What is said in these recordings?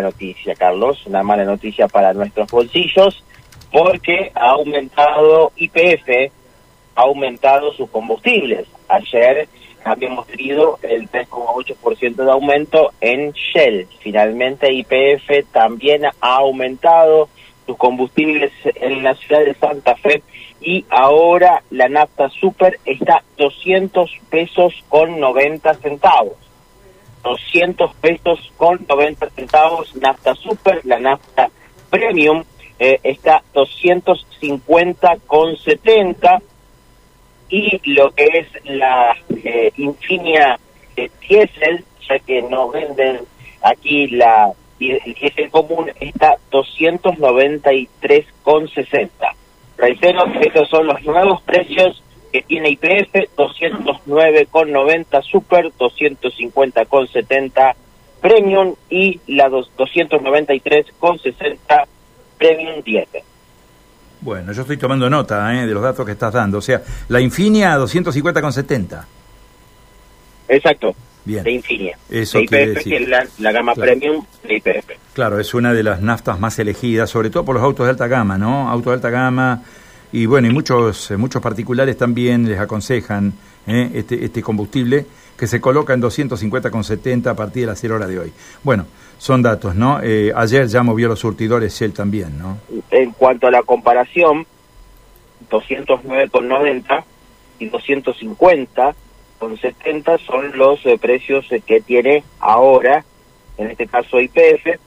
noticia, Carlos, una mala noticia para nuestros bolsillos, porque ha aumentado IPF, ha aumentado sus combustibles. Ayer habíamos tenido el 3,8% de aumento en Shell. Finalmente IPF también ha aumentado sus combustibles en la ciudad de Santa Fe y ahora la nafta super está 200 pesos con 90 centavos. 200 pesos con 90 centavos. Nafta super, la nafta premium eh, está 250 con 70 y lo que es la eh, Infinia de diésel, ya que nos venden aquí la el diésel común está 293,60. Reitero, estos son los nuevos precios que tiene IPF, 209,90 Super, 250,70 Premium y la 293,60 Premium diésel. Bueno, yo estoy tomando nota ¿eh? de los datos que estás dando. O sea, la Infinia 250,70. Exacto. Bien. De Infinia. Eso de IPF, que es la, la gama Claro. premium de IPF. Claro, es una de las naftas más elegidas, sobre todo por los autos de alta gama, ¿no? Autos de alta gama y bueno, y muchos eh, muchos particulares también les aconsejan ¿eh? este, este combustible que se coloca en 250,70 a partir de las 0 horas de hoy. Bueno, son datos, ¿no? Eh, ayer ya movió los surtidores Shell también, ¿no? En cuanto a la comparación, 209,90 y 250 con 70 son los eh, precios eh, que tiene ahora, en este caso IPF.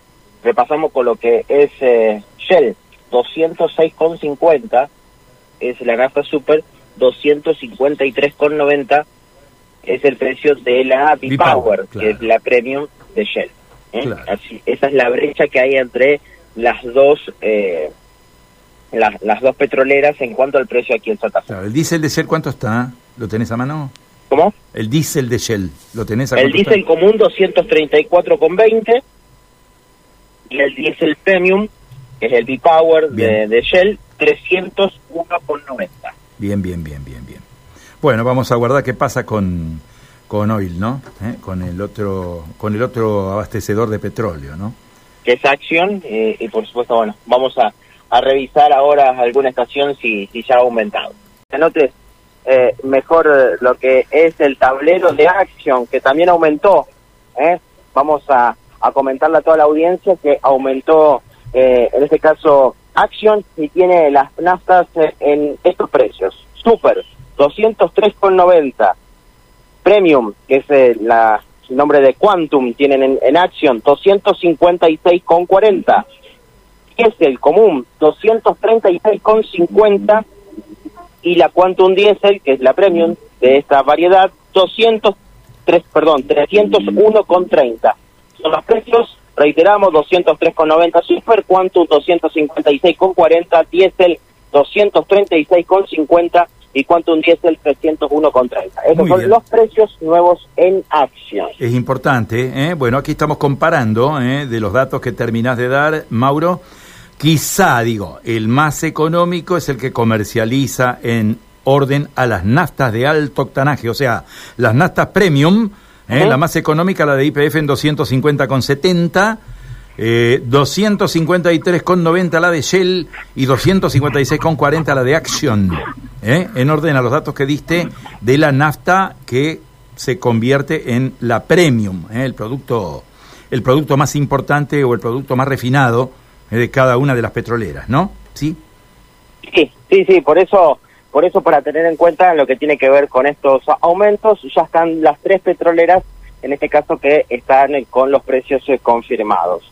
Repasamos con lo que es eh, Shell, 206,50 es la nafta super, 253,90 es el precio de la B-Power, B-Power, claro. que es la premium de Shell. ¿eh? Claro. Así, esa es la brecha que hay entre las dos eh, las, las dos petroleras en cuanto al precio aquí en Santa Fe. Claro, el diésel de Shell, ¿cuánto está? ¿Lo tenés a mano? ¿Cómo? El diésel de Shell, ¿lo tenés a El cuánto diésel común 234,20 y el diésel premium, que es el B-Power de Shell, 301,90. Bien, bien, bien, bien, bien. Bueno, vamos a guardar qué pasa con, con Oil, ¿no? ¿Eh? Con el otro con el otro abastecedor de petróleo, ¿no? que es Action eh, y por supuesto, bueno, vamos a, a revisar ahora alguna estación si, si ya ha aumentado. Anotes eh, mejor eh, lo que es el tablero de Action, que también aumentó. Vamos a, a comentarle a toda la audiencia que aumentó, eh, en este caso, Action y tiene las naftas en estos precios. Super, 203,90. Premium, que es eh, el nombre de Quantum, tienen en, en Action 256,40. Diesel común 236,50 y la Quantum Diesel, que es la Premium de esta variedad, 203, perdón, 301,30. Son los precios, reiteramos, 203,90 Super, Quantum 256,40, Diesel 236,50 y Quantum Diesel 301,30. Esos son los precios nuevos en acción. Es importante, ¿eh? Bueno, aquí estamos comparando ¿eh? de los datos que terminás de dar, Mauro. Quizá, digo, el más económico es el que comercializa en orden a las naftas de alto octanaje, o sea, las naftas premium, ¿eh? La más económica, la de IPF en 250,70, eh, 253,90 la de Shell y 256,40 la de Action, ¿eh? en orden a los datos que diste de la nafta que se convierte en la premium, ¿eh? el producto el producto más importante o el producto más refinado eh, de cada una de las petroleras, ¿no? ¿Sí? Sí, sí, sí, por eso, por eso para tener en cuenta lo que tiene que ver con estos aumentos, ya están las tres petroleras, en este caso que están con los precios eh, confirmados.